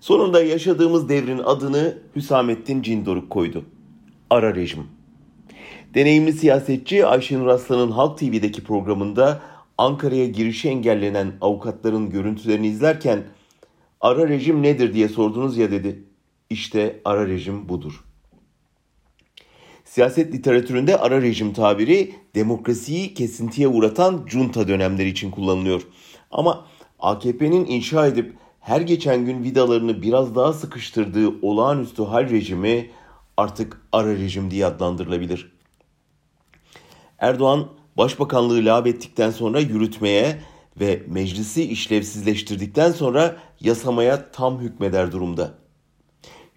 Sonunda yaşadığımız devrin adını Hüsamettin Cindoruk koydu. Ara rejim. Deneyimli siyasetçi Ayşenur Aslan'ın Halk TV'deki programında Ankara'ya girişi engellenen avukatların görüntülerini izlerken ara rejim nedir diye sordunuz ya dedi. İşte ara rejim budur. Siyaset literatüründe ara rejim tabiri demokrasiyi kesintiye uğratan junta dönemleri için kullanılıyor. Ama AKP'nin inşa edip her geçen gün vidalarını biraz daha sıkıştırdığı olağanüstü hal rejimi artık ara rejim diye adlandırılabilir. Erdoğan başbakanlığı lağv ettikten sonra yürütmeye ve meclisi işlevsizleştirdikten sonra yasamaya tam hükmeder durumda.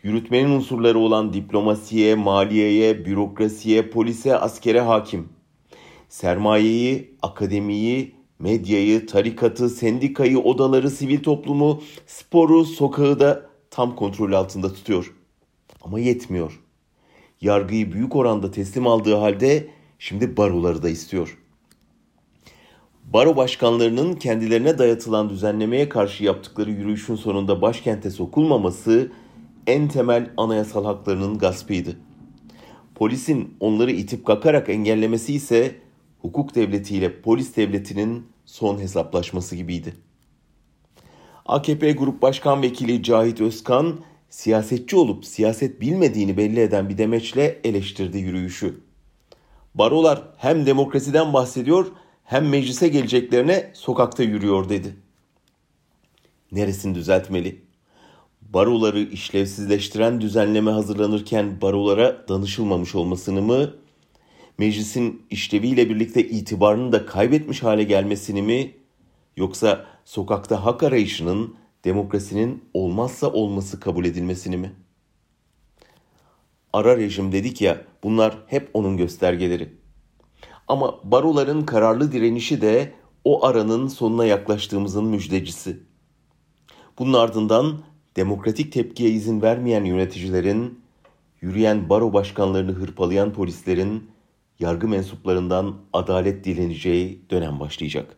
Yürütmenin unsurları olan diplomasiye, maliyeye, bürokrasiye, polise, askere hakim. Sermayeyi, akademiyi, medyayı, tarikatı, sendikayı, odaları, sivil toplumu, sporu, sokağı da tam kontrol altında tutuyor. Ama yetmiyor. Yargıyı büyük oranda teslim aldığı halde şimdi baroları da istiyor. Baro başkanlarının kendilerine dayatılan düzenlemeye karşı yaptıkları yürüyüşün sonunda başkente sokulmaması en temel anayasal haklarının gaspıydı. Polisin onları itip kakarak engellemesi ise hukuk devletiyle polis devletinin son hesaplaşması gibiydi. AKP Grup Başkan Vekili Cahit Özkan, siyasetçi olup siyaset bilmediğini belli eden bir demeçle eleştirdi yürüyüşü. Barolar hem demokrasiden bahsediyor hem meclise geleceklerine sokakta yürüyor dedi. Neresini düzeltmeli? Baroları işlevsizleştiren düzenleme hazırlanırken barolara danışılmamış olmasını mı meclisin işleviyle birlikte itibarını da kaybetmiş hale gelmesini mi yoksa sokakta hak arayışının demokrasinin olmazsa olması kabul edilmesini mi? Ara rejim dedik ya bunlar hep onun göstergeleri. Ama baroların kararlı direnişi de o aranın sonuna yaklaştığımızın müjdecisi. Bunun ardından demokratik tepkiye izin vermeyen yöneticilerin, yürüyen baro başkanlarını hırpalayan polislerin yargı mensuplarından adalet dileneceği dönem başlayacak.